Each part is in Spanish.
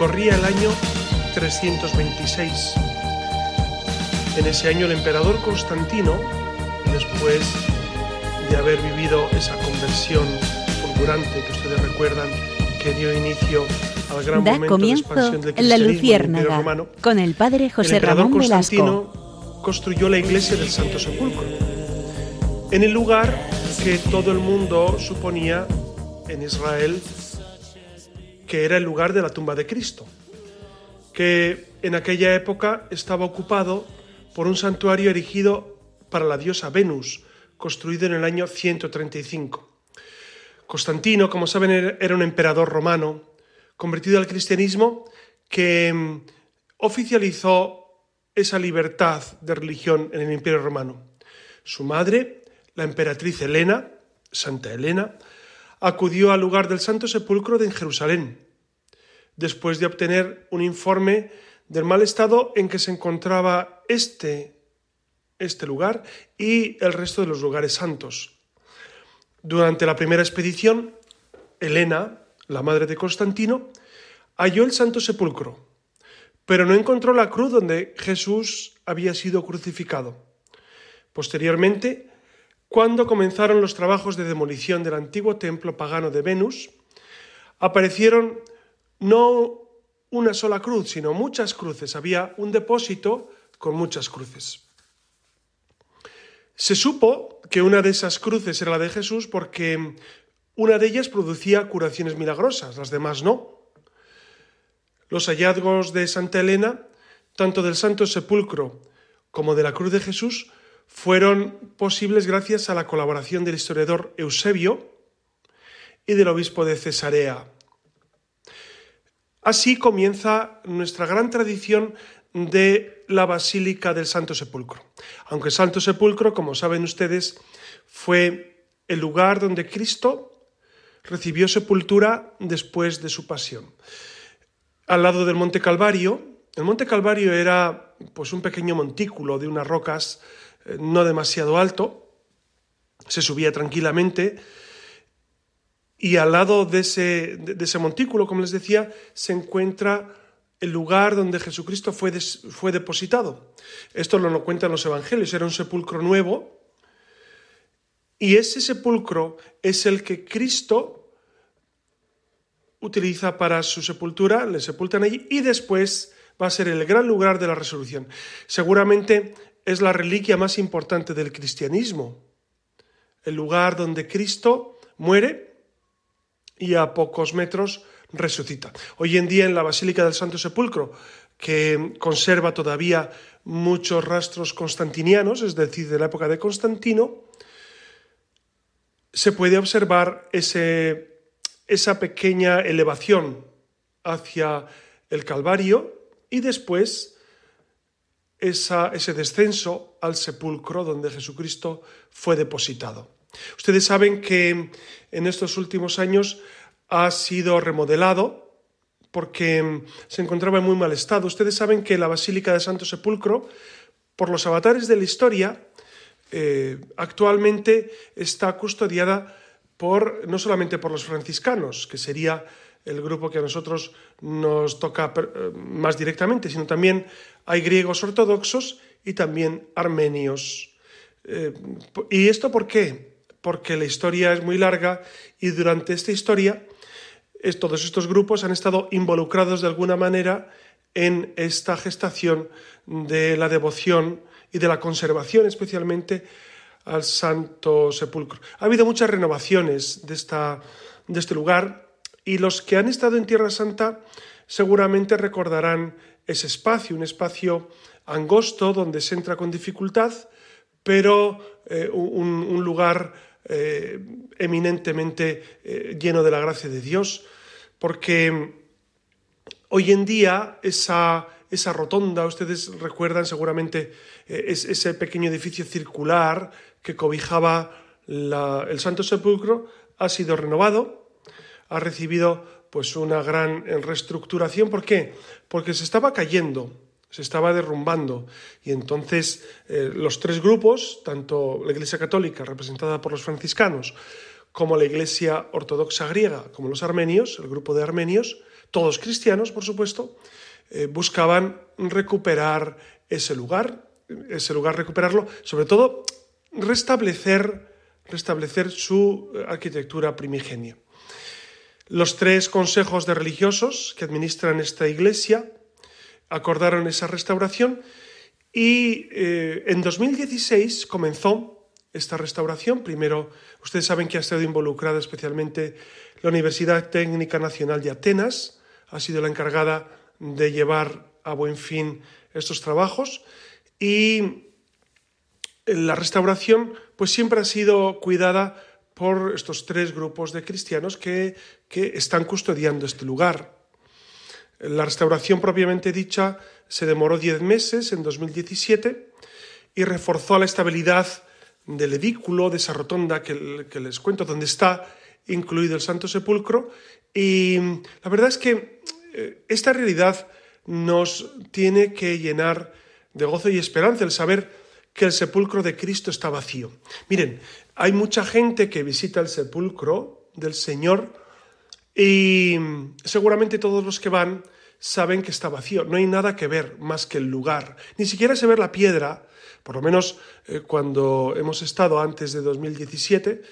Corría el año 326. En ese año el emperador Constantino, después de haber vivido esa conversión fulgurante que ustedes recuerdan, que dio inicio al gran da momento comienzo de expansión del La cristianismo Luciérnaga Romano, con el padre José Ramón Constantino Velasco. construyó la iglesia del Santo Sepulcro, en el lugar que todo el mundo suponía en Israel que era el lugar de la tumba de Cristo, que en aquella época estaba ocupado por un santuario erigido para la diosa Venus, construido en el año 135. Constantino, como saben, era un emperador romano, convertido al cristianismo, que mm, oficializó esa libertad de religión en el Imperio Romano. Su madre, la emperatriz Helena, Santa Helena, acudió al lugar del Santo Sepulcro de Jerusalén, después de obtener un informe del mal estado en que se encontraba este, este lugar y el resto de los lugares santos. Durante la primera expedición, Helena, la madre de Constantino, halló el Santo Sepulcro, pero no encontró la cruz donde Jesús había sido crucificado. Posteriormente, cuando comenzaron los trabajos de demolición del antiguo templo pagano de Venus, aparecieron no una sola cruz, sino muchas cruces. Había un depósito con muchas cruces. Se supo que una de esas cruces era la de Jesús porque una de ellas producía curaciones milagrosas, las demás no. Los hallazgos de Santa Elena, tanto del Santo Sepulcro como de la cruz de Jesús, fueron posibles gracias a la colaboración del historiador Eusebio y del obispo de Cesarea. Así comienza nuestra gran tradición de la Basílica del Santo Sepulcro. Aunque el Santo Sepulcro, como saben ustedes, fue el lugar donde Cristo recibió sepultura después de su pasión. Al lado del Monte Calvario, el Monte Calvario era pues un pequeño montículo de unas rocas eh, no demasiado alto, se subía tranquilamente y al lado de ese, montículo, como les decía, se encuentra el lugar donde Jesucristo fue, fue depositado. Esto lo, lo cuentan los evangelios, era un sepulcro nuevo y ese sepulcro es el que Cristo utiliza para su sepultura, le sepultan allí y después va a ser el gran lugar de la resurrección. Seguramente es la reliquia más importante del cristianismo, el lugar donde Cristo muere y a pocos metros resucita. Hoy en día en la Basílica del Santo Sepulcro, que conserva todavía muchos rastros constantinianos, es decir, de la época de Constantino, se puede observar ese, esa pequeña elevación hacia el Calvario y después esa, ese descenso al sepulcro donde Jesucristo fue depositado. Ustedes saben que en estos últimos años ha sido remodelado porque se encontraba en muy mal estado. Ustedes saben que la Basílica de Santo Sepulcro, por los avatares de la historia, eh, actualmente está custodiada por no solamente por los franciscanos, que sería el grupo que a nosotros nos toca eh, más directamente, sino también hay griegos ortodoxos y también armenios. Eh, ¿Y esto por qué? Porque la historia es muy larga y durante esta historia todos estos grupos han estado involucrados de alguna manera en esta gestación de la devoción y de la conservación especialmente al Santo Sepulcro. Ha habido muchas renovaciones de, esta, de este lugar y los que han estado en Tierra Santa seguramente recordarán ese espacio, un espacio angosto donde se entra con dificultad, pero eh, un, lugar eh, eminentemente eh, lleno de la gracia de Dios, porque hoy en día esa, esa rotonda, ustedes recuerdan seguramente eh, es, ese pequeño edificio circular que cobijaba el Santo Sepulcro, ha sido renovado, ha recibido pues una gran reestructuración. ¿Por qué? Porque se estaba cayendo, se estaba derrumbando y entonces eh, los tres grupos, tanto la Iglesia Católica representada por los franciscanos, como la Iglesia Ortodoxa griega, como los armenios, el grupo de armenios, todos cristianos, por supuesto, eh, buscaban recuperar ese lugar, ese lugar recuperarlo, sobre todo restablecer, restablecer su arquitectura primigenia. Los tres consejos de religiosos que administran esta iglesia acordaron esa restauración y eh, en 2016 comenzó esta restauración. Primero, ustedes saben que ha estado involucrada especialmente la Universidad Técnica Nacional de Atenas, ha sido la encargada de llevar a buen fin estos trabajos y la restauración pues siempre ha sido cuidada por estos tres grupos de cristianos que, que están custodiando este lugar. La restauración propiamente dicha se demoró diez meses en 2017 y reforzó la estabilidad del edículo, de esa rotonda que, que les cuento, donde está incluido el Santo Sepulcro. Y la verdad es que eh, esta realidad nos tiene que llenar de gozo y esperanza el saber que el sepulcro de Cristo está vacío. Miren, hay mucha gente que visita el sepulcro del Señor y seguramente todos los que van saben que está vacío. No hay nada que ver más que el lugar. Ni siquiera se ve la piedra, por lo menos eh, cuando hemos estado antes de 2017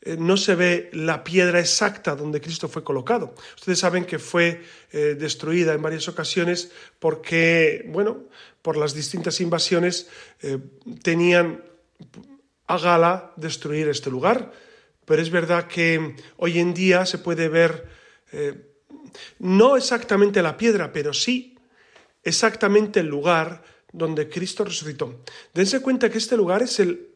eh, no se ve la piedra exacta donde Cristo fue colocado. Ustedes saben que fue eh, destruida en varias ocasiones porque, bueno, por las distintas invasiones tenían a gala destruir este lugar. Pero es verdad que hoy en día se puede ver no exactamente la piedra, pero sí exactamente el lugar donde Cristo resucitó. Dense cuenta que este lugar es el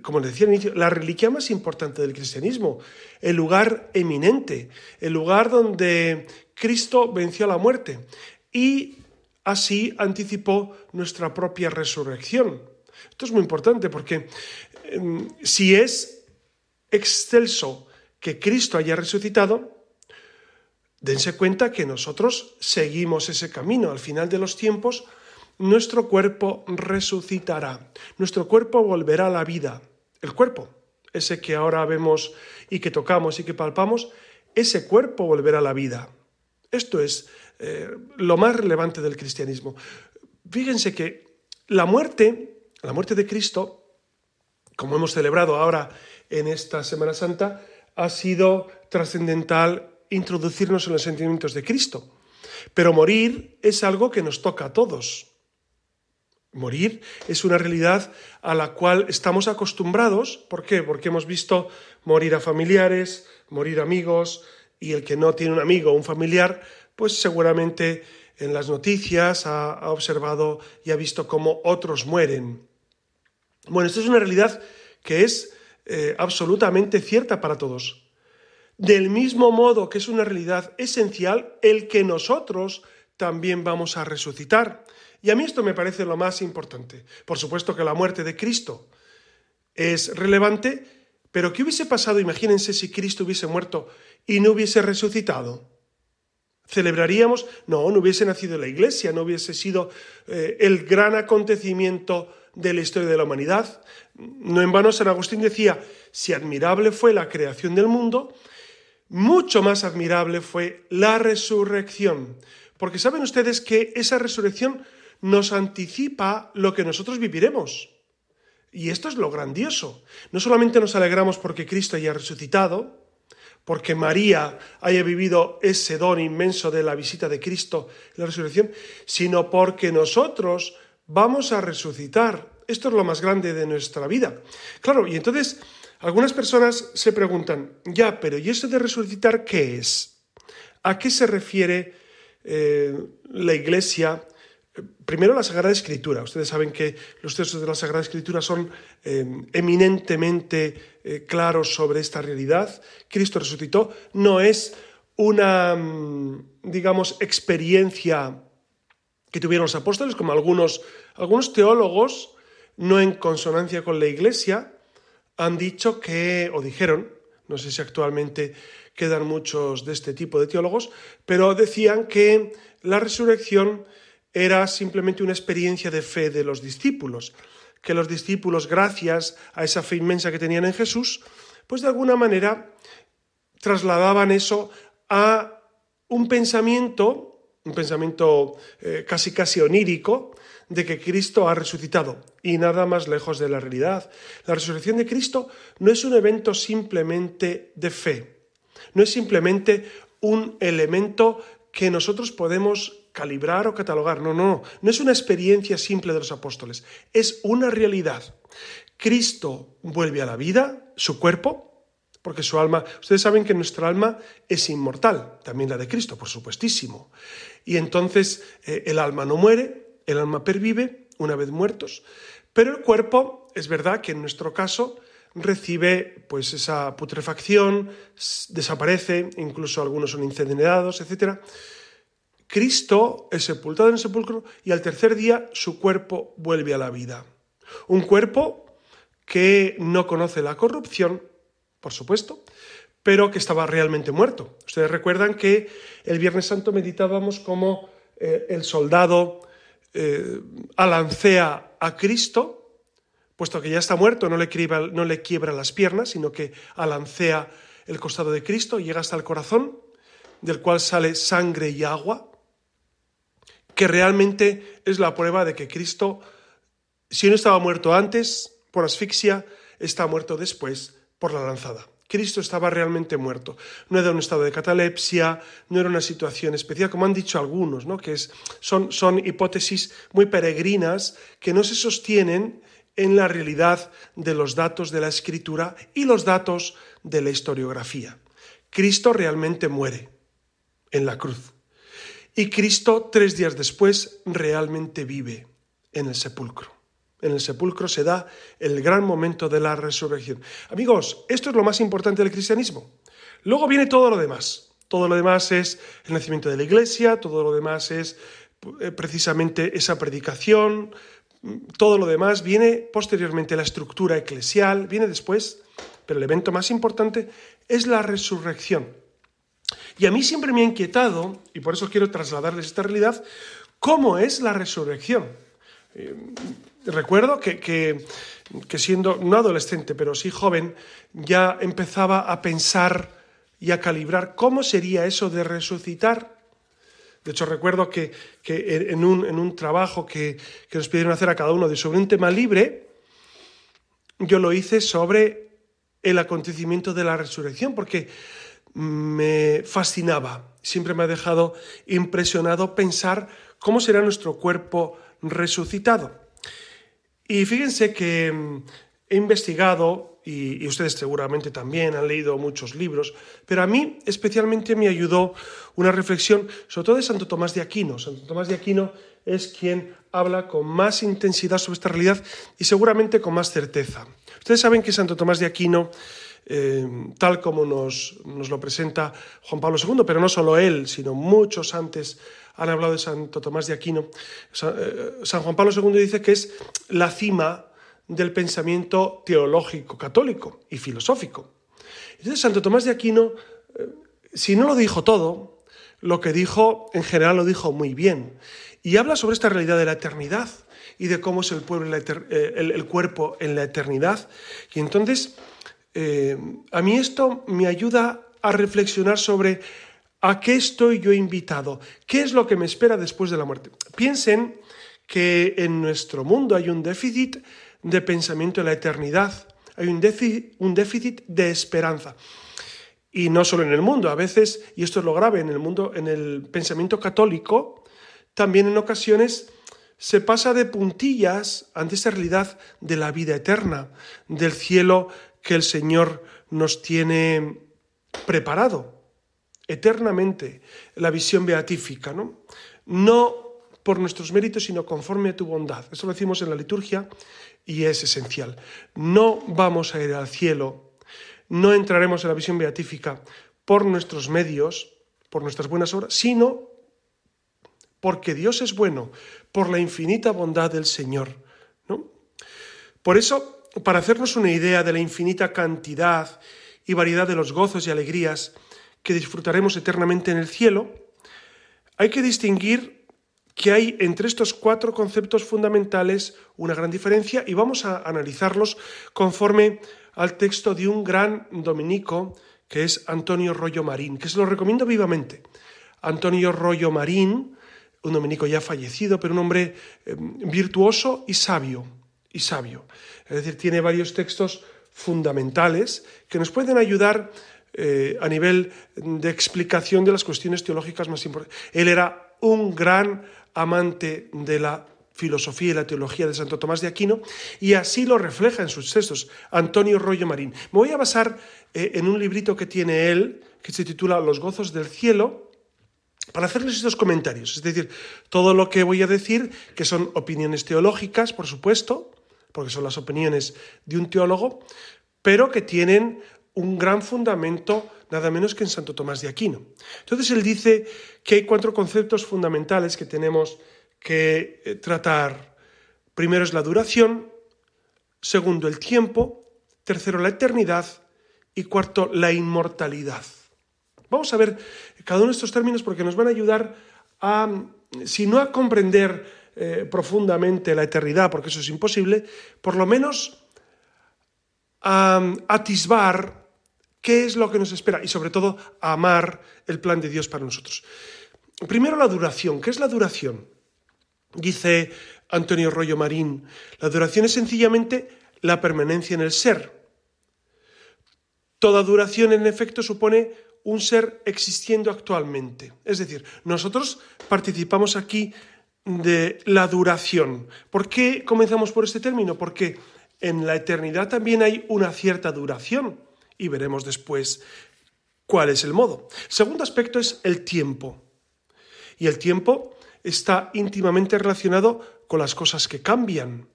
como decía al inicio, la reliquia más importante del cristianismo, el lugar eminente, el lugar donde Cristo venció la muerte y así anticipó nuestra propia resurrección. Esto es muy importante porque em, si es excelso que Cristo haya resucitado, dense cuenta que nosotros seguimos ese camino. Al final de los tiempos, nuestro cuerpo resucitará, nuestro cuerpo volverá a la vida. El cuerpo, ese que ahora vemos y que tocamos y que palpamos, ese cuerpo volverá a la vida. Esto es eh, lo más relevante del cristianismo. Fíjense que la muerte, la muerte de Cristo, como hemos celebrado ahora en esta Semana Santa, ha sido trascendental introducirnos en los sentimientos de Cristo. Pero morir es algo que nos toca a todos. Morir es una realidad a la cual estamos acostumbrados. ¿Por qué? Porque hemos visto morir a familiares, morir amigos, y el que no tiene un amigo o un familiar, pues seguramente en las noticias ha, observado y ha visto cómo otros mueren. Bueno, esto es una realidad que es eh, absolutamente cierta para todos. Del mismo modo que es una realidad esencial el que nosotros también vamos a resucitar. Y a mí esto me parece lo más importante. Por supuesto que la muerte de Cristo es relevante, pero ¿qué hubiese pasado? Imagínense si Cristo hubiese muerto y no hubiese resucitado. ¿Celebraríamos? No, no hubiese nacido la iglesia, no hubiese sido eh, el gran acontecimiento de la historia de la humanidad. No en vano San Agustín decía, si admirable fue la creación del mundo, mucho más admirable fue la resurrección. Porque saben ustedes que esa resurrección nos anticipa lo que nosotros viviremos. Y esto es lo grandioso. No solamente nos alegramos porque Cristo haya resucitado, porque María haya vivido ese don inmenso de la visita de Cristo, la resurrección, sino porque nosotros vamos a resucitar. Esto es lo más grande de nuestra vida. Claro, y entonces algunas personas se preguntan, ya, pero ¿y eso de resucitar qué es? ¿A qué se refiere eh, la Iglesia Primero la Sagrada Escritura. Ustedes saben que los textos de la Sagrada Escritura son eh, eminentemente eh, claros sobre esta realidad. Cristo resucitó. No es una, mm, digamos, experiencia que tuvieron los apóstoles, como algunos, algunos teólogos, no en consonancia con la Iglesia, han dicho que, o dijeron, no sé si actualmente quedan muchos de este tipo de teólogos, pero decían que la resurrección era simplemente una experiencia de fe de los discípulos, que los discípulos, gracias a esa fe inmensa que tenían en Jesús, pues de alguna manera trasladaban eso a un pensamiento, un pensamiento eh, casi casi onírico, de que Cristo ha resucitado y nada más lejos de la realidad. La resurrección de Cristo no es un evento simplemente de fe, no es simplemente un elemento que nosotros podemos calibrar o catalogar. No, no, no es una experiencia simple de los apóstoles, es una realidad. Cristo vuelve a la vida, su cuerpo, porque su alma, ustedes saben que nuestra alma es inmortal, también la de Cristo, por supuestísimo. Y entonces eh, el alma no muere, el alma pervive una vez muertos, pero el cuerpo, es verdad que en nuestro caso, recibe pues esa putrefacción, desaparece, incluso algunos son incendiados, etc. Cristo es sepultado en el sepulcro y al tercer día su cuerpo vuelve a la vida. Un cuerpo que no conoce la corrupción, por supuesto, pero que estaba realmente muerto. Ustedes recuerdan que el Viernes Santo meditábamos como eh, el soldado eh, alancea a Cristo, puesto que ya está muerto, no le, quiebra, no le quiebra las piernas, sino que alancea el costado de Cristo, llega hasta el corazón, del cual sale sangre y agua, que realmente es la prueba de que Cristo, si no estaba muerto antes por asfixia, está muerto después por la lanzada. Cristo estaba realmente muerto. No era un estado de catalepsia, no era una situación especial, como han dicho algunos, ¿no? que es, son, son hipótesis muy peregrinas que no se sostienen en la realidad de los datos de la escritura y los datos de la historiografía. Cristo realmente muere en la cruz. Y Cristo tres días después realmente vive en el sepulcro. En el sepulcro se da el gran momento de la resurrección. Amigos, esto es lo más importante del cristianismo. Luego viene todo lo demás. Todo lo demás es el nacimiento de la iglesia, todo lo demás es eh, precisamente esa predicación, todo lo demás viene posteriormente la estructura eclesial, viene después, pero el evento más importante es la resurrección. Y a mí siempre me ha inquietado, y por eso quiero trasladarles esta realidad, cómo es la resurrección. Recuerdo que, que, siendo no adolescente, pero sí joven, ya empezaba a pensar y a calibrar cómo sería eso de resucitar de hecho, recuerdo que, en, un, trabajo que, nos pidieron hacer a cada uno de sobre un tema libre, yo lo hice sobre el acontecimiento de la resurrección, porque me fascinaba, siempre me ha dejado impresionado pensar cómo será nuestro cuerpo resucitado. Y fíjense que mm, he investigado y, ustedes seguramente también han leído muchos libros, pero a mí especialmente me ayudó una reflexión, sobre todo de Santo Tomás de Aquino. Santo Tomás de Aquino es quien habla con más intensidad sobre esta realidad y seguramente con más certeza. Ustedes saben que Santo Tomás de Aquino, eh, tal como nos, nos lo presenta Juan Pablo II, pero no solo él, sino muchos antes han hablado de Santo Tomás de Aquino, San eh, Juan Pablo II dice que es la cima del pensamiento teológico católico y filosófico. Entonces, Santo Tomás de Aquino, eh, si no lo dijo todo, lo que dijo en general lo dijo muy bien. Y habla sobre esta realidad de la eternidad y de cómo es el, pueblo, eh, cuerpo en la eternidad. Y entonces, a mí esto me ayuda a reflexionar sobre a qué estoy yo invitado, qué es lo que me espera después de la muerte. Piensen que en nuestro mundo hay un déficit de pensamiento en la eternidad, hay un déficit, un déficit de esperanza. Y no solo en el mundo, a veces, y esto es lo grave, en el mundo, en el pensamiento católico, también en ocasiones se pasa de puntillas ante esa realidad de la vida eterna, del cielo que el Señor nos tiene preparado eternamente, la visión beatífica, ¿no? Por nuestros méritos, sino conforme a tu bondad. Eso lo decimos en la liturgia y es esencial. No vamos a ir al cielo, no entraremos en la visión beatífica por nuestros medios, por nuestras buenas obras, sino porque Dios es bueno, por la infinita bondad del Señor. ¿no? Por eso, para hacernos una idea de la infinita cantidad y variedad de los gozos y alegrías que disfrutaremos eternamente en el cielo, hay que distinguir que hay entre estos cuatro conceptos fundamentales una gran diferencia y vamos a analizarlos conforme al texto de un gran dominico que es Antonio Rollo Marín, que se lo recomiendo vivamente. Antonio Rollo Marín, un dominico ya fallecido, pero un hombre eh, virtuoso y sabio, y sabio. Es decir, tiene varios textos fundamentales que nos pueden ayudar eh, a nivel de explicación de las cuestiones teológicas más importantes. Él era un gran amante de la filosofía y la teología de Santo Tomás de Aquino, y así lo refleja en sus textos Antonio Rollo Marín. Me voy a basar eh, en un librito que tiene él, que se titula Los gozos del cielo, para hacerles estos comentarios. Es decir, todo lo que voy a decir, que son opiniones teológicas, por supuesto, porque son las opiniones de un teólogo, pero que tienen un gran fundamento nada menos que en Santo Tomás de Aquino. Entonces él dice que hay cuatro conceptos fundamentales que tenemos que eh, tratar. Primero es la duración, segundo el tiempo, tercero la eternidad y cuarto la inmortalidad. Vamos a ver cada uno de estos términos porque nos van a ayudar a, si no a comprender eh, profundamente la eternidad, porque eso es imposible, por lo menos a atisbar qué es lo que nos espera y sobre todo amar el plan de Dios para nosotros. Primero la duración. ¿Qué es la duración? Dice Antonio Rollo Marín, la duración es sencillamente la permanencia en el ser. Toda duración, en efecto, supone un ser existiendo actualmente. Es decir, nosotros participamos aquí de la duración. ¿Por qué comenzamos por este término? Porque en la eternidad también hay una cierta duración y veremos después cuál es el modo. Segundo aspecto es el tiempo. Y el tiempo está íntimamente relacionado con las cosas que cambian.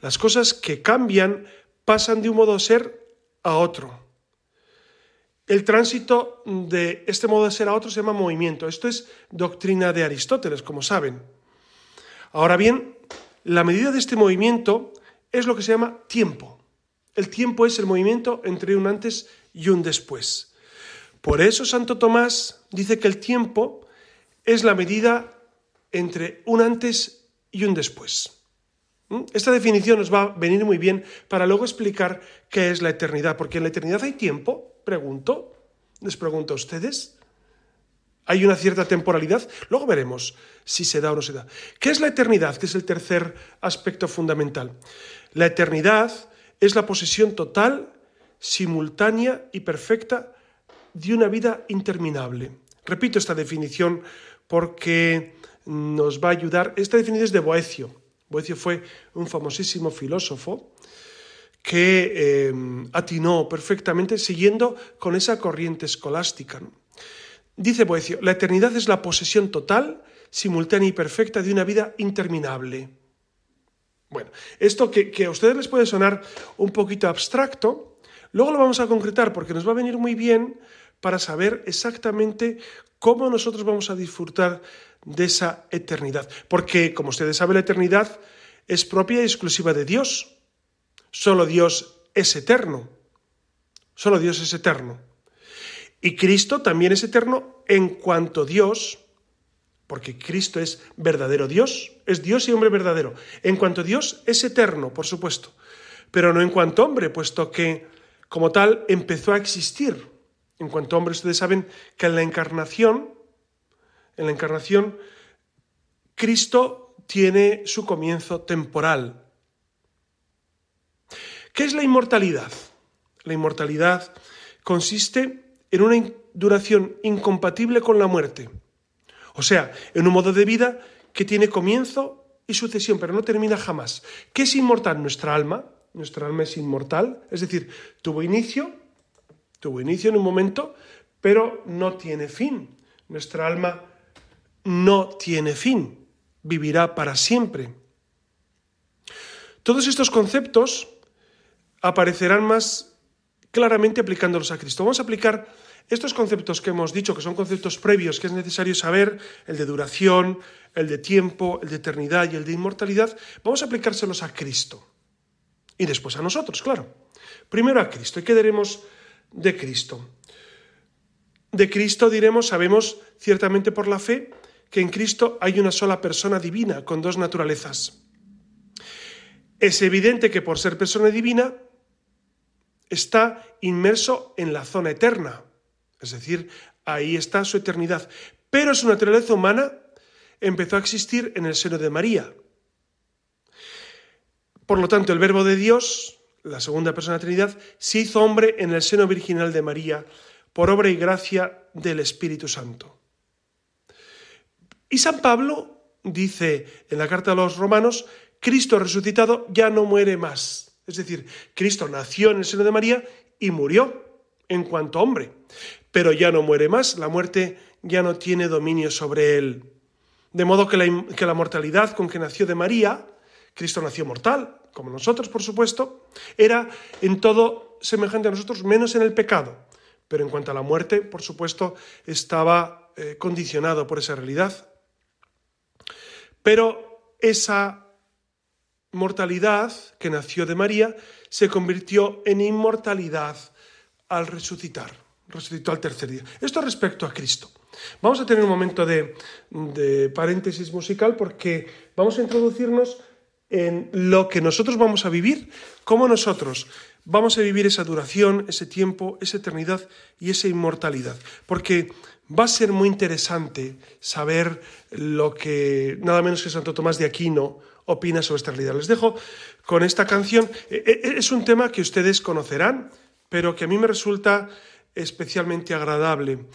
Las cosas que cambian pasan de un modo de ser a otro. El tránsito de este modo de ser a otro se llama movimiento. Esto es doctrina de Aristóteles, como saben. Ahora bien, la medida de este movimiento es lo que se llama tiempo. El tiempo es el movimiento entre un antes y un después. Por eso Santo Tomás dice que el tiempo es la medida entre un antes y un después. ¿Mm? Esta definición nos va a venir muy bien para luego explicar qué es la eternidad, porque en la eternidad hay tiempo, pregunto, les pregunto a ustedes. Hay una cierta temporalidad, luego veremos si se da o no se da. ¿Qué es la eternidad? Que es el tercer aspecto fundamental. La eternidad es la posesión total, simultánea y perfecta de una vida interminable. Repito esta definición porque nos va a ayudar. Esta definición es de Boecio. Boecio fue un famosísimo filósofo que eh, atinó perfectamente siguiendo con esa corriente escolástica. Dice Boecio, la eternidad es la posesión total, simultánea y perfecta de una vida interminable. Bueno, esto que, que, a ustedes les puede sonar un poquito abstracto, luego lo vamos a concretar porque nos va a venir muy bien para saber exactamente cómo nosotros vamos a disfrutar de esa eternidad. Porque, como ustedes saben, la eternidad es propia y exclusiva de Dios. Solo Dios es eterno. Solo Dios es eterno. Y Cristo también es eterno en cuanto Dios, porque Cristo es verdadero Dios, es Dios y hombre verdadero. En cuanto Dios es eterno, por supuesto, pero no en cuanto hombre, puesto que como tal empezó a existir. En cuanto hombre, ustedes saben que en la encarnación en la encarnación, Cristo tiene su comienzo temporal. ¿Qué es la inmortalidad? La inmortalidad consiste en una duración incompatible con la muerte, o sea, en un modo de vida que tiene comienzo y sucesión, pero no termina jamás. ¿Qué es inmortal? Nuestra alma. Nuestra alma es inmortal, es decir, tuvo inicio, tuvo inicio en un momento, pero no tiene fin. Nuestra alma no tiene fin, vivirá para siempre. Todos estos conceptos aparecerán más claramente aplicándolos a Cristo. Vamos a aplicar estos conceptos que hemos dicho, que son conceptos previos que es necesario saber, el de duración, el de tiempo, el de eternidad y el de inmortalidad, vamos a aplicárselos a Cristo. Y después a nosotros, claro. Primero a Cristo. ¿Y qué diremos de Cristo? De Cristo diremos, sabemos ciertamente por la fe, que en Cristo hay una sola persona divina con dos naturalezas. Es evidente que por ser persona divina está inmerso en la zona eterna, es decir, ahí está su eternidad, pero su naturaleza humana empezó a existir en el seno de María. Por lo tanto, el Verbo de Dios, la segunda persona de la Trinidad, se hizo hombre en el seno virginal de María por obra y gracia del Espíritu Santo. Y San Pablo dice en la carta a los romanos, Cristo resucitado ya no muere más. Es decir, Cristo nació en el seno de María y murió en cuanto hombre, pero ya no muere más, la muerte ya no tiene dominio sobre él. De modo que la, mortalidad con que nació de María, Cristo nació mortal, como nosotros por supuesto, era en todo semejante a nosotros, menos en el pecado. Pero en cuanto a la muerte, por supuesto, estaba eh, condicionado por esa realidad. Pero esa mortalidad que nació de María se convirtió en inmortalidad al resucitar, resucitó al tercer día. Esto respecto a Cristo. Vamos a tener un momento de, de paréntesis musical porque vamos a introducirnos en lo que nosotros vamos a vivir, cómo nosotros vamos a vivir esa duración, ese tiempo, esa eternidad y esa inmortalidad. Porque va a ser muy interesante saber lo que nada menos que Santo Tomás de Aquino opina sobre esta realidad. Les dejo con esta canción. E, e, es un tema que ustedes conocerán, pero que a mí me resulta especialmente agradable.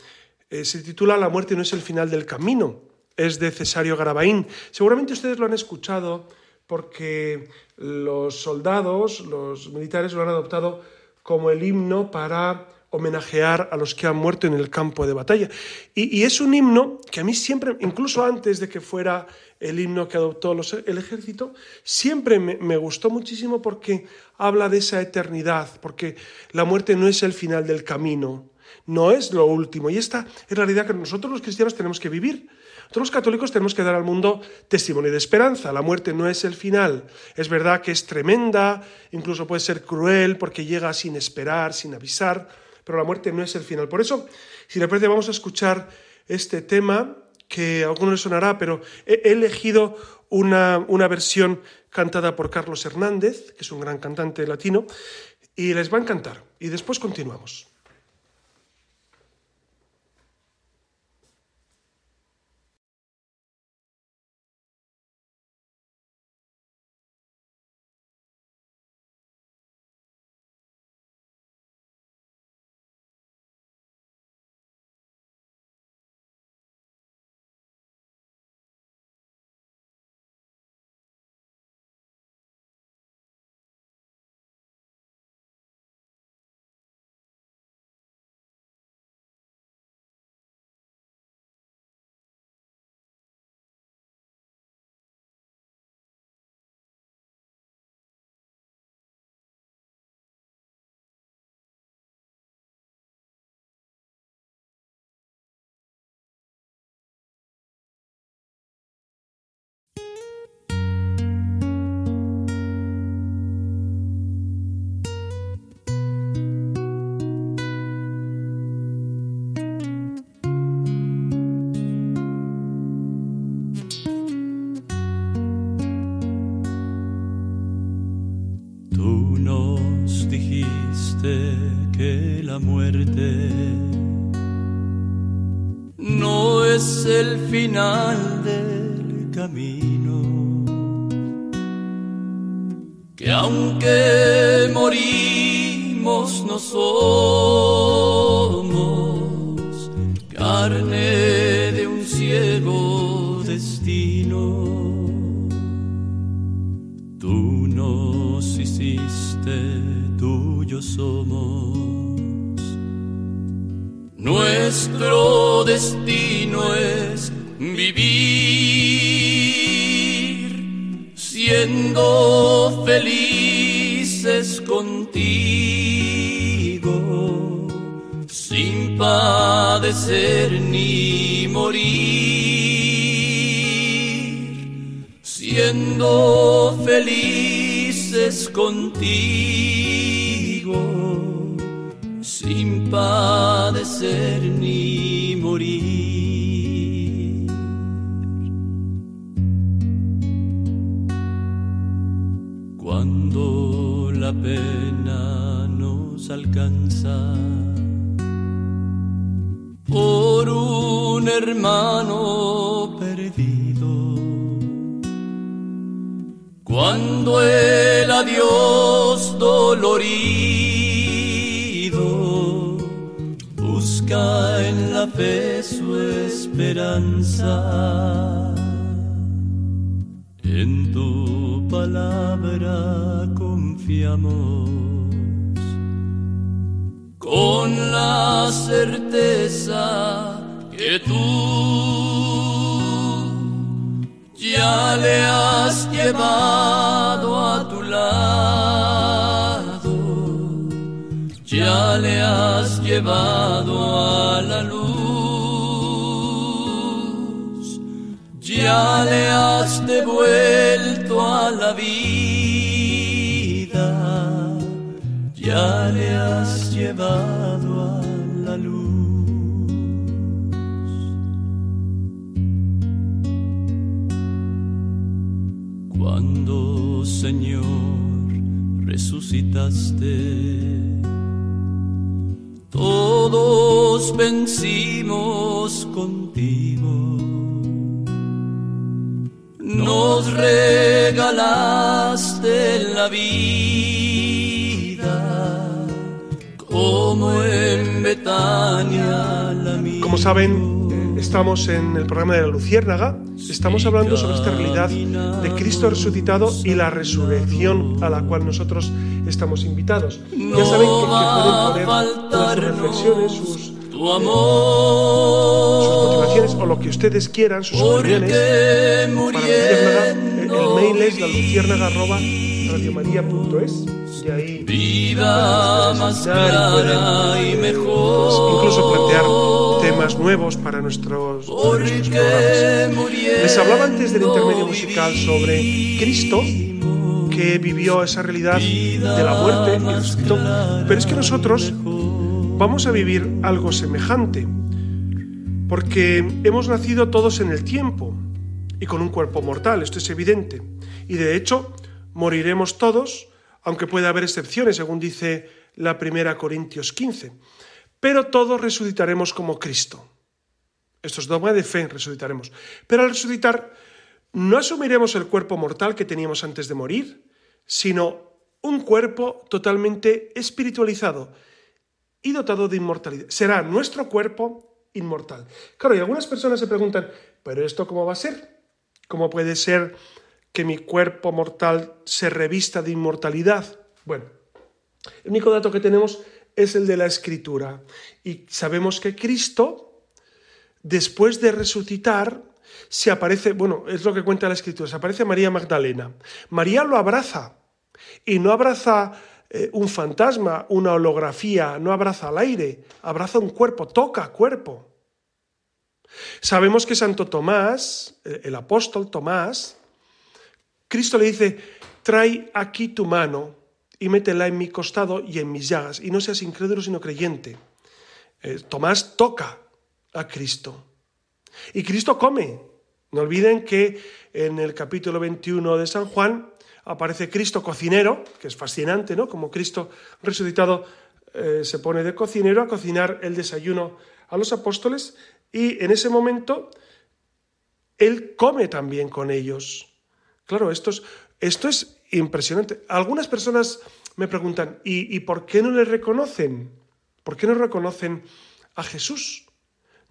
Eh, se titula La muerte no es el final del camino. Es de Cesario Garabaín. Seguramente ustedes lo han escuchado porque los soldados, los militares lo han adoptado como el himno para homenajear a los que han muerto en el campo de batalla. Y, es un himno que a mí siempre, incluso antes de que fuera el himno que adoptó el ejército, siempre me, gustó muchísimo porque habla de esa eternidad, porque la muerte no es el final del camino, no es lo último. Y esta es la realidad que nosotros los cristianos tenemos que vivir. Nosotros los católicos tenemos que dar al mundo testimonio de esperanza. La muerte no es el final. Es verdad que es tremenda, incluso puede ser cruel porque llega sin esperar, sin avisar, pero la muerte no es el final. Por eso, si le parece, vamos a escuchar este tema que a algunos les sonará, pero he elegido una, una versión cantada por Carlos Hernández, que es un gran cantante latino, y les va a encantar. Y después continuamos. Final del camino. Que aunque morimos no somos carne de un ciego destino. Tú nos hiciste, tuyo somos. Nuestro destino es siendo felices contigo, sin padecer ni morir, siendo felices contigo, sin padecer ni morir. Pena nos alcanza por un hermano perdido. Cuando el adiós dolorido busca en la fe su esperanza. En tu palabra con la certeza que tú ya le has llevado a tu lado, ya le has llevado a la luz, ya le has devuelto a la vida, ya le has llevado a la luz. Cuando, Señor, resucitaste, todos vencimos contigo. Nos regalaste la vida, como en Betania la mía. Como saben, eh, estamos en el programa de la Luciérnaga. Estamos hablando sobre esta realidad de Cristo resucitado y la resurrección a la cual nosotros estamos invitados. Ya saben que, que pueden poner todas sus reflexiones, sus, tu sus motivaciones o lo que ustedes quieran, sus opiniones. Para la Luciérnaga, eh, el mail es la luciérnaga@radiomaria.es ahí vida más clara y mejor. incluso plantear temas nuevos para nuestros, para nuestros programas. Les hablaba antes del intermedio musical sobre Cristo, que vivió esa realidad de la muerte y resucitó. Pero es que nosotros vamos a vivir algo semejante, porque hemos nacido todos en el tiempo y con un cuerpo mortal, esto es evidente. Y de hecho, moriremos todos, aunque puede haber excepciones, según dice la primera Corintios 15. Pero todos resucitaremos como Cristo. Esto es dogma de fe, resucitaremos. Pero al resucitar, no asumiremos el cuerpo mortal que teníamos antes de morir, sino un cuerpo totalmente espiritualizado y dotado de inmortalidad. Será nuestro cuerpo inmortal. Claro, y algunas personas se preguntan, ¿pero esto cómo va a ser? ¿Cómo puede ser que mi cuerpo mortal se revista de inmortalidad? Bueno, el único dato que tenemos es el de la escritura. Y sabemos que Cristo, después de resucitar, se aparece, bueno, es lo que cuenta la escritura, se aparece María Magdalena. María lo abraza y no abraza eh, un fantasma, una holografía, no abraza al aire, abraza un cuerpo, toca cuerpo. Sabemos que Santo Tomás, eh, el apóstol Tomás, Cristo le dice, trae aquí tu mano y métela en mi costado y en mis llagas, y no seas incrédulo sino creyente. Eh, Tomás toca a Cristo. Y Cristo come. No olviden que en el capítulo 21 de San Juan aparece Cristo cocinero, que es fascinante, ¿no? Como Cristo resucitado eh, se pone de cocinero a cocinar el desayuno a los apóstoles y en ese momento él come también con ellos. Claro, esto es, esto es impresionante. Algunas personas me preguntan, ¿y, ¿y por qué no le reconocen? ¿Por qué no reconocen a Jesús?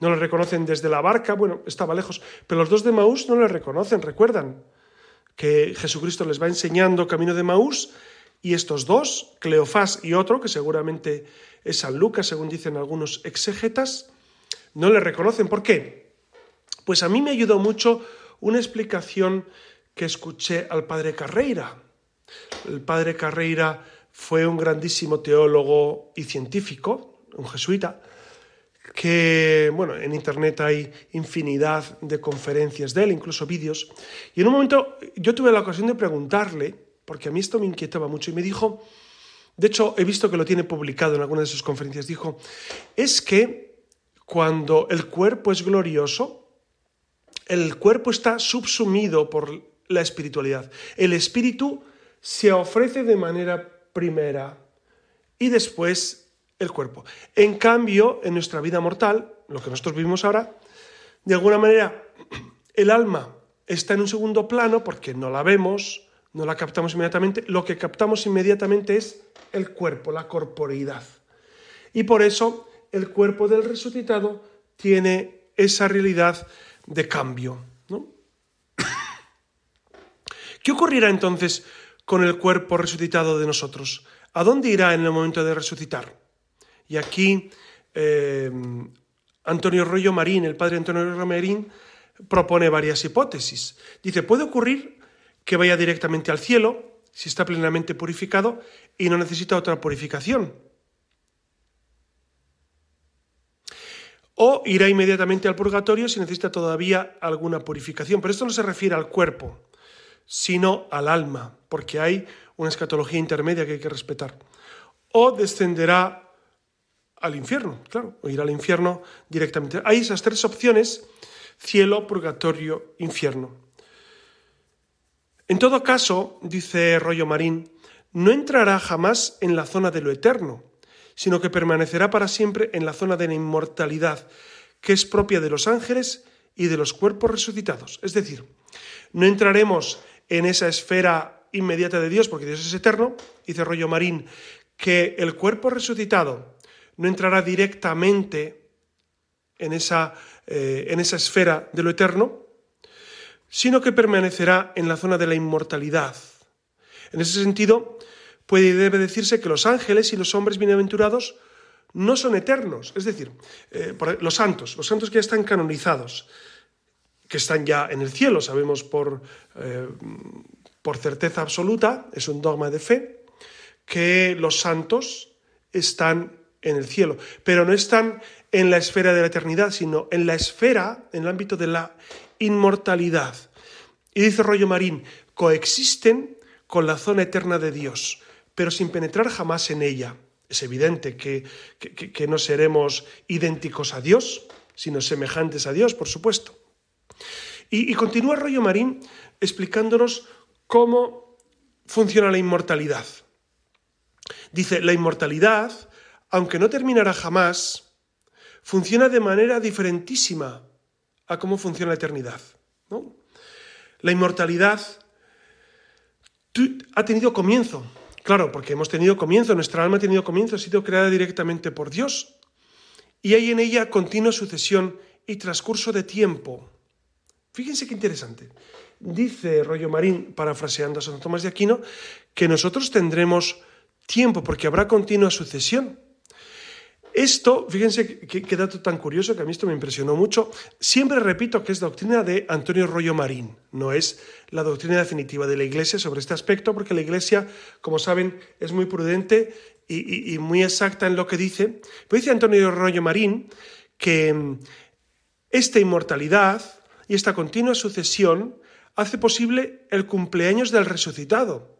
No le reconocen desde la barca, bueno, estaba lejos, pero los dos de Maús no le reconocen, recuerdan que Jesucristo les va enseñando camino de Maús y estos dos, Cleofás y otro, que seguramente es San Lucas, según dicen algunos exégetas, no le reconocen. ¿Por qué? Pues a mí me ayudó mucho una explicación que escuché al padre Carreira. El padre Carreira fue un grandísimo teólogo y científico, un jesuita, que, bueno, en internet hay infinidad de conferencias de él, incluso vídeos. Y en un momento yo tuve la ocasión de preguntarle, porque a mí esto me inquietaba mucho, y me dijo, de hecho he visto que lo tiene publicado en alguna de sus conferencias, dijo, es que cuando el cuerpo es glorioso, el cuerpo está subsumido por la espiritualidad. El espíritu se ofrece de manera primera y después el cuerpo. En cambio, en nuestra vida mortal, lo que nosotros vivimos ahora, De alguna manera, el alma está en un segundo plano porque no la vemos, no la captamos inmediatamente. Lo que captamos inmediatamente es el cuerpo, la corporeidad. Y por eso el cuerpo del resucitado tiene esa realidad de cambio. ¿Qué ocurrirá entonces con el cuerpo resucitado de nosotros? ¿A dónde irá en el momento de resucitar? Y aquí eh, Antonio Rollo Marín, el padre Antonio Rollo Marín, propone varias hipótesis. Dice, puede ocurrir que vaya directamente al cielo si está plenamente purificado y no necesita otra purificación. O irá inmediatamente al purgatorio si necesita todavía alguna purificación. Pero esto no se refiere al cuerpo, sino al alma, porque hay una escatología intermedia que hay que respetar. O descenderá al infierno, claro, o irá al infierno directamente. Hay esas tres opciones cielo, purgatorio, infierno. En todo caso, dice Rollo Marín, no entrará jamás en la zona de lo eterno, sino que permanecerá para siempre en la zona de la inmortalidad, que es propia de los ángeles y de los cuerpos resucitados. Es decir, no entraremos en esa esfera inmediata de Dios, porque Dios es eterno, dice Rollo Marín, que el cuerpo resucitado no entrará directamente en esa eh, en esa esfera de lo eterno, sino que permanecerá en la zona de la inmortalidad. En ese sentido, puede y debe decirse que los ángeles y los hombres bienaventurados no son eternos, es decir, eh, los santos, los santos que ya están canonizados, que están ya en el cielo, sabemos por, eh, por certeza absoluta, es un dogma de fe, que los santos están en el cielo, pero no están en la esfera de la eternidad, sino en la esfera, en el ámbito de la inmortalidad. Y dice Rollo Marín, coexisten con la zona eterna de Dios, pero sin penetrar jamás en ella. Es evidente que, que, no seremos idénticos a Dios, sino semejantes a Dios, por supuesto. Y, continúa Rollo Marín explicándonos cómo funciona la inmortalidad. Dice, la inmortalidad, aunque no terminará jamás, funciona de manera diferentísima a cómo funciona la eternidad. La inmortalidad ha tenido comienzo, claro, porque hemos tenido comienzo, nuestra alma ha tenido comienzo, ha sido creada directamente por Dios. Y hay en ella continua sucesión y transcurso de tiempo. Fíjense qué interesante. Dice Rollo Marín, parafraseando a Santo Tomás de Aquino, que nosotros tendremos tiempo porque habrá continua sucesión. Esto, fíjense qué, dato tan curioso que a mí esto me impresionó mucho. Siempre repito que es doctrina de Antonio Rollo Marín, no es la doctrina definitiva de la Iglesia sobre este aspecto, porque la Iglesia, como saben, es muy prudente y, muy exacta en lo que dice. Pero dice Antonio Rollo Marín que mm, esta inmortalidad y esta continua sucesión hace posible el cumpleaños del resucitado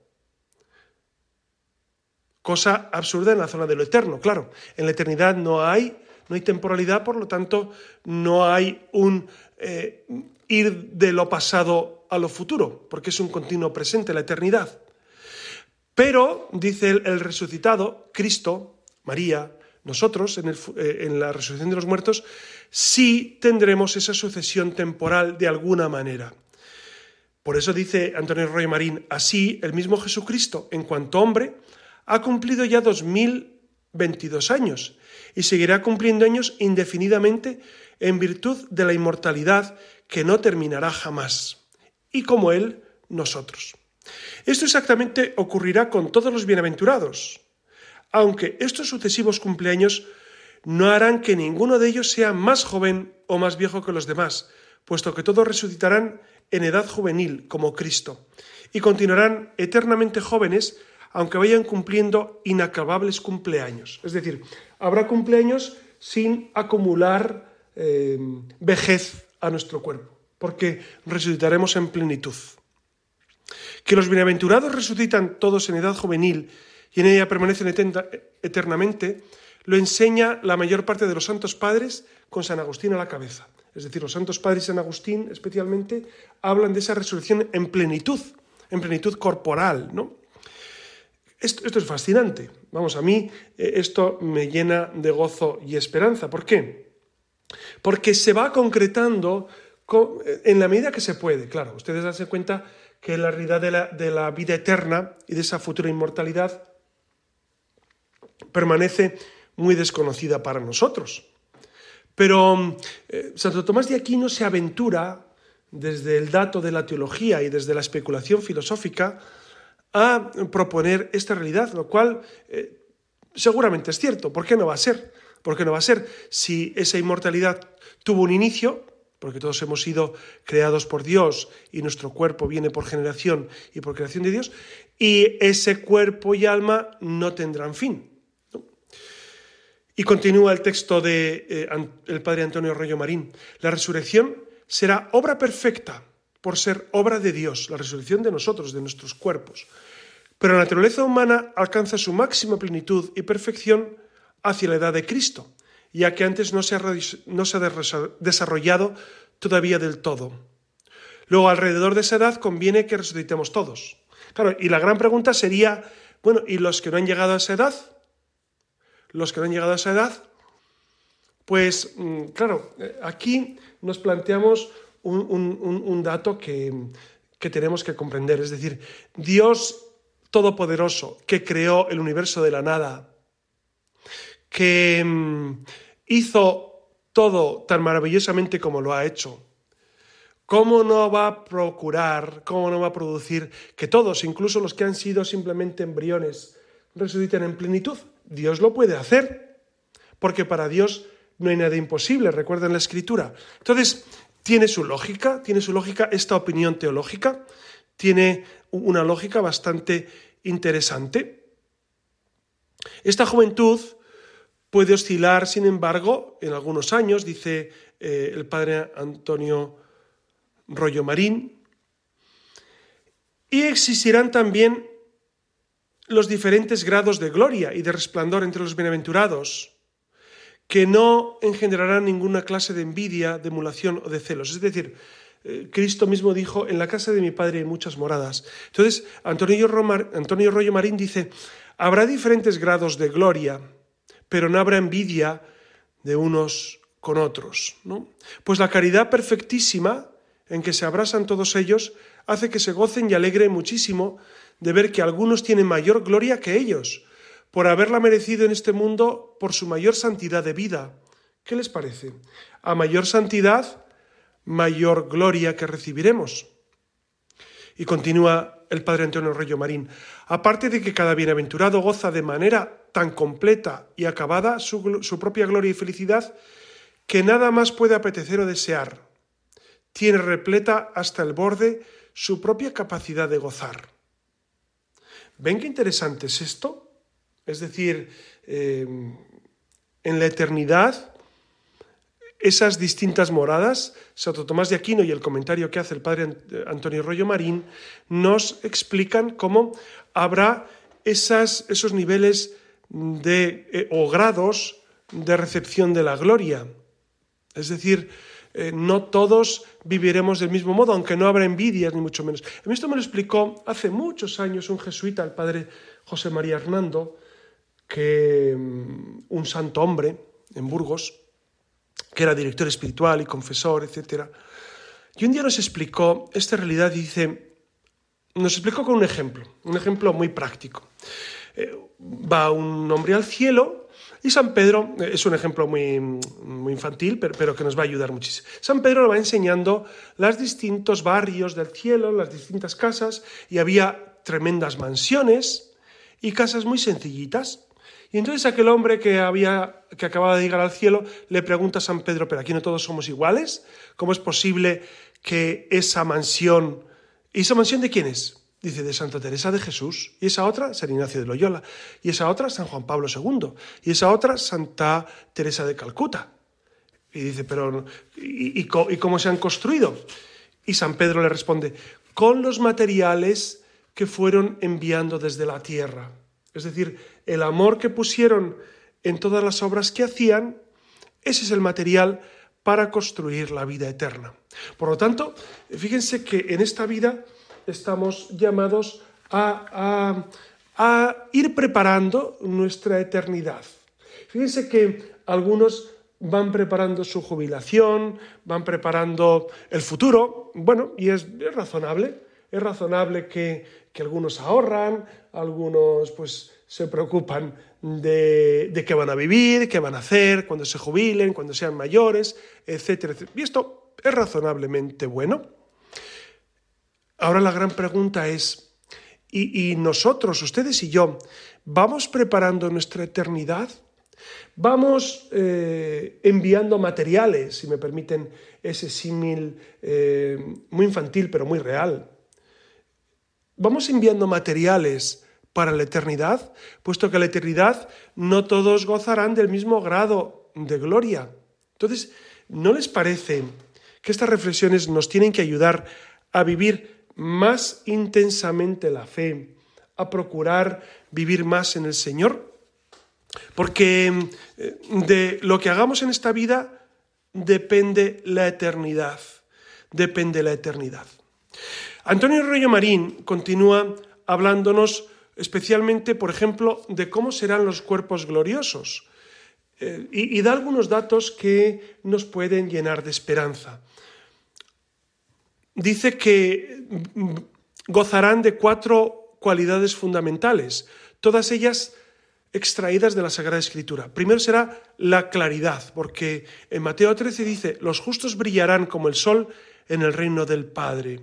cosa absurda en la zona de lo eterno, claro. En la eternidad no hay, no hay temporalidad, por lo tanto, no hay un eh, ir de lo pasado a lo futuro, porque es un continuo presente, la eternidad. Pero, dice el, resucitado, Cristo, María, nosotros, en, eh, en, la resurrección de los muertos, sí tendremos esa sucesión temporal de alguna manera. Por eso dice Antonio Roy Marín, así el mismo Jesucristo, en cuanto hombre, ha cumplido ya 2022 años y seguirá cumpliendo años indefinidamente en virtud de la inmortalidad que no terminará jamás. Y como Él, nosotros. Esto exactamente ocurrirá con todos los bienaventurados, aunque estos sucesivos cumpleaños no harán que ninguno de ellos sea más joven o más viejo que los demás, puesto que todos resucitarán en edad juvenil, como Cristo, y continuarán eternamente jóvenes aunque vayan cumpliendo inacabables cumpleaños. Es decir, habrá cumpleaños sin acumular eh, vejez a nuestro cuerpo, porque resucitaremos en plenitud. Que los bienaventurados resucitan todos en edad juvenil y en ella permanecen eternamente, lo enseña la mayor parte de los santos padres con San Agustín a la cabeza. Es decir, los santos padres San Agustín especialmente hablan de esa resurrección en plenitud, en plenitud corporal, ¿no? Esto, es fascinante. Vamos, a mí eh, esto me llena de gozo y esperanza. ¿Por qué? porque se va concretando en la medida que se puede. Claro, ustedes dan cuenta que la realidad de la vida eterna y de esa futura inmortalidad permanece muy desconocida para nosotros. Pero eh, Santo Tomás de Aquino se aventura desde el dato de la teología y desde la especulación filosófica a proponer esta realidad, lo cual eh, seguramente es cierto. ¿Por qué no va a ser? ¿Por qué no va a ser? Si esa inmortalidad tuvo un inicio, porque todos hemos sido creados por Dios y nuestro cuerpo viene por generación y por creación de Dios, y ese cuerpo y alma no tendrán fin. Y continúa el texto del de, eh, padre Antonio Rollo Marín. La resurrección será obra perfecta por ser obra de Dios, la resurrección de nosotros, de nuestros cuerpos. Pero la naturaleza humana alcanza su máxima plenitud y perfección hacia la edad de Cristo, ya que antes no se ha, no se ha desarrollado todavía del todo. Luego, alrededor de esa edad conviene que resucitemos todos. Claro, y la gran pregunta sería, bueno, ¿y los que no han llegado a esa edad? Los que no han llegado a esa edad, pues mm, claro, eh, aquí nos planteamos un, dato que, que tenemos que comprender. Es decir, Dios Todopoderoso, que creó el universo de la nada, que mm, hizo todo tan maravillosamente como lo ha hecho, ¿cómo no va a procurar, cómo no va a producir que todos, incluso los que han sido simplemente embriones, resuciten en plenitud? Dios lo puede hacer, porque para Dios no hay nada imposible, recuerden la escritura. Entonces, tiene su lógica, tiene su lógica esta opinión teológica, tiene una lógica bastante interesante. Esta juventud puede oscilar, sin embargo, en algunos años, dice eh, el padre Antonio Rollo Marín, y existirán también los diferentes grados de gloria y de resplandor entre los bienaventurados, que no engendrarán ninguna clase de envidia, de emulación o de celos. Es decir, eh, Cristo mismo dijo, en la casa de mi Padre hay muchas moradas. Entonces, Antonio, Antonio Rollo Marín dice, habrá diferentes grados de gloria, pero no habrá envidia de unos con otros. Pues la caridad perfectísima, en que se abrasan todos ellos, hace que se gocen y alegren muchísimo de ver que algunos tienen mayor gloria que ellos, por haberla merecido en este mundo por su mayor santidad de vida. ¿Qué les parece? A mayor santidad, mayor gloria que recibiremos. Y continúa el padre Antonio Rollo Marín. Aparte de que cada bienaventurado goza de manera tan completa y acabada su, su propia gloria y felicidad, que nada más puede apetecer o desear. Tiene repleta hasta el borde su propia capacidad de gozar. ¿Ven qué interesante es esto? Es decir, eh, en la eternidad, esas distintas moradas, Santo Tomás de Aquino y el comentario que hace el padre Antonio Rollo Marín, nos explican cómo habrá esas, esos niveles de, eh, o grados de recepción de la gloria. Es decir, eh, no todos viviremos del mismo modo, aunque no habrá envidias, ni mucho menos. Esto me lo explicó hace muchos años un jesuita, el padre José María Hernando, que mm, un santo hombre en Burgos, que era director espiritual y confesor, etc. Y un día nos explicó esta realidad y dice, nos explicó con un ejemplo, un ejemplo muy práctico. Eh, va un hombre al cielo y San Pedro eh, es un ejemplo muy, infantil, pero, que nos va a ayudar muchísimo. San Pedro nos va enseñando los distintos barrios del cielo, las distintas casas, y había tremendas mansiones y casas muy sencillitas. Y entonces aquel hombre que, había, que acababa de llegar al cielo le pregunta a San Pedro, pero aquí no todos somos iguales, ¿cómo es posible que esa mansión... ¿Y esa mansión de quién es? Dice de Santa Teresa de Jesús, y esa otra San Ignacio de Loyola, y esa otra San Juan Pablo II, y esa otra Santa Teresa de Calcuta. Y dice, pero ¿y, cómo se han construido? Y San Pedro le responde, con los materiales que fueron enviando desde la tierra. Es decir, el amor que pusieron en todas las obras que hacían, ese es el material para construir la vida eterna. Por lo tanto, fíjense que en esta vida estamos llamados a, ir preparando nuestra eternidad. Fíjense que algunos van preparando su jubilación, van preparando el futuro. Bueno, y es, razonable, es razonable que, que, algunos ahorran, algunos pues se preocupan de, de, qué van a vivir, qué van a hacer, cuando se jubilen, cuando sean mayores, etcétera, etcétera. Y esto es razonablemente bueno. Ahora la gran pregunta es, ¿y, nosotros, ustedes y yo, vamos preparando nuestra eternidad? Vamos eh, enviando materiales, si me permiten ese símil eh, muy infantil pero muy real. Vamos enviando materiales para la eternidad, puesto que la eternidad no todos gozarán del mismo grado de gloria. Entonces, ¿no les parece que estas reflexiones nos tienen que ayudar a vivir más intensamente la fe, a procurar vivir más en el Señor? Porque eh, de lo que hagamos en esta vida depende la eternidad. Depende la eternidad. Antonio Rollo Marín continúa hablándonos especialmente, por ejemplo, de cómo serán los cuerpos gloriosos. Eh, y, y da algunos datos que nos pueden llenar de esperanza. Dice que gozarán de cuatro cualidades fundamentales, todas ellas extraídas de la Sagrada Escritura. Primero será la claridad, porque en Mateo 13 dice, los justos brillarán como el sol en el reino del Padre.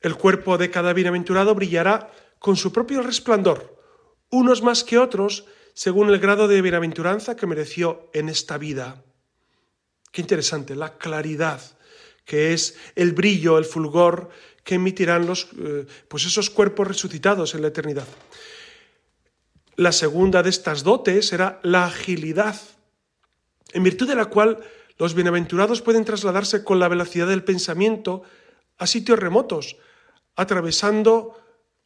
El cuerpo de cada bienaventurado brillará con su propio resplandor, unos más que otros, según el grado de bienaventuranza que mereció en esta vida. Qué interesante, la claridad, que es el brillo, el fulgor que emitirán los, eh, pues esos cuerpos resucitados en la eternidad. La segunda de estas dotes era la agilidad, en virtud de la cual los bienaventurados pueden trasladarse con la velocidad del pensamiento a sitios remotos, atravesando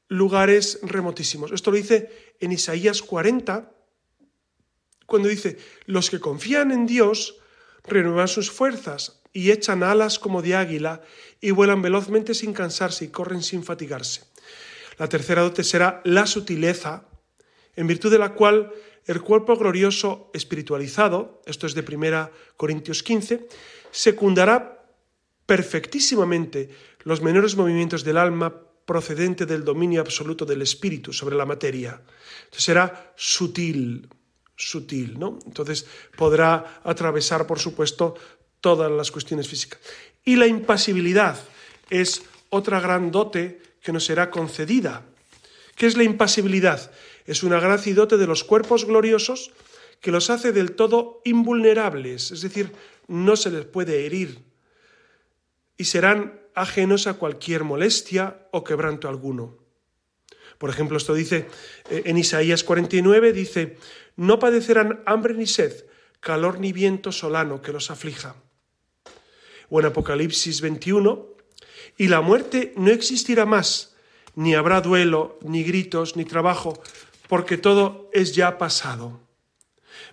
lugares remotísimos. Esto lo dice en Isaías 40, cuando dice, los que confían en Dios renuevan sus fuerzas y echan alas como de águila y vuelan velozmente sin cansarse y corren sin fatigarse. La tercera dote será la sutileza, en virtud de la cual el cuerpo glorioso espiritualizado, esto es de 1 Corintios 15, secundará perfectísimamente los menores movimientos del alma procedente del dominio absoluto del espíritu sobre la materia. Entonces será sutil, sutil, ¿no? Entonces podrá atravesar, por supuesto, todas las cuestiones físicas. Y la impasibilidad es otra gran dote que nos será concedida. ¿Qué es la impasibilidad? es una gracia y dote de los cuerpos gloriosos que los hace del todo invulnerables, es decir, no se les puede herir y serán ajenos a cualquier molestia o quebranto alguno. Por ejemplo, esto dice eh, en Isaías 49, dice, no padecerán hambre ni sed, calor ni viento solano que los aflija. O en Apocalipsis 21, y la muerte no existirá más, ni habrá duelo, ni gritos, ni trabajo, porque todo es ya pasado.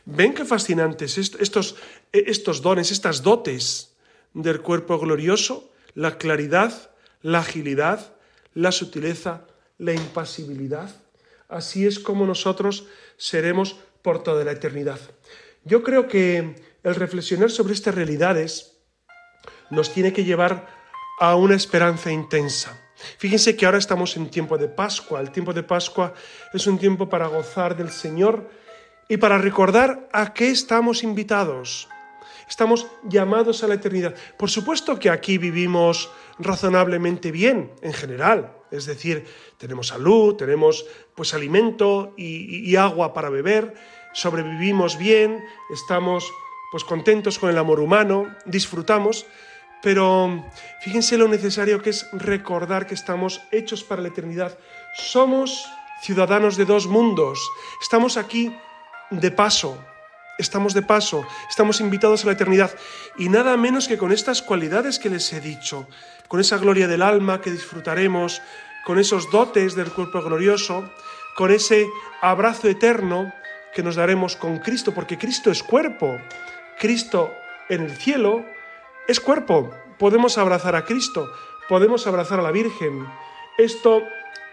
¿Ven qué fascinantes estos, estos dones, estas dotes del cuerpo glorioso? La claridad, la agilidad, la sutileza, la impasibilidad. Así es como nosotros seremos por toda la eternidad. Yo creo que el reflexionar sobre estas realidades nos tiene que llevar a una esperanza intensa. Fíjense que ahora estamos en tiempo de Pascua. El tiempo de Pascua es un tiempo para gozar del Señor y para recordar a qué estamos invitados. Estamos llamados a la eternidad. Por supuesto que aquí vivimos razonablemente bien en general, es decir, tenemos salud, tenemos pues alimento y, y agua para beber, sobrevivimos bien, estamos pues contentos con el amor humano, disfrutamos, pero fíjense lo necesario que es recordar que estamos hechos para la eternidad. Somos ciudadanos de dos mundos. Estamos aquí de paso. Estamos de paso. Estamos invitados a la eternidad. Y nada menos que con estas cualidades que les he dicho. Con esa gloria del alma que disfrutaremos. Con esos dotes del cuerpo glorioso. Con ese abrazo eterno que nos daremos con Cristo. Porque Cristo es cuerpo. Cristo en el cielo es cuerpo. Podemos abrazar a Cristo, podemos abrazar a la Virgen. Esto,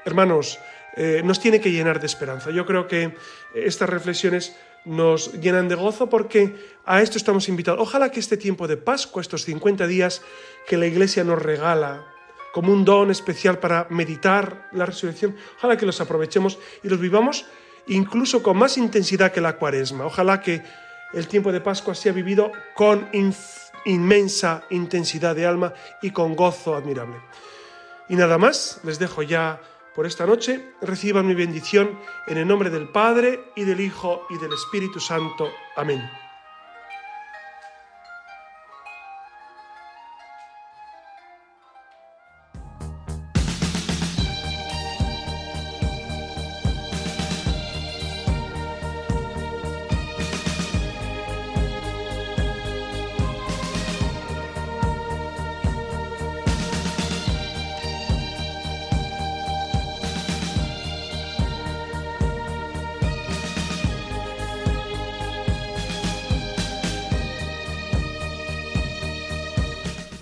hermanos, eh, nos tiene que llenar de esperanza. Yo creo que estas reflexiones nos llenan de gozo porque a esto estamos invitados. Ojalá que este tiempo de Pascua, estos 50 días que la Iglesia nos regala como un don especial para meditar la resurrección, ojalá que los aprovechemos y los vivamos incluso con más intensidad que la cuaresma. Ojalá que el tiempo de Pascua sea vivido con inmensa intensidad de alma y con gozo admirable. Y nada más, les dejo ya por esta noche. Reciban mi bendición en el nombre del Padre y del Hijo y del Espíritu Santo. Amén.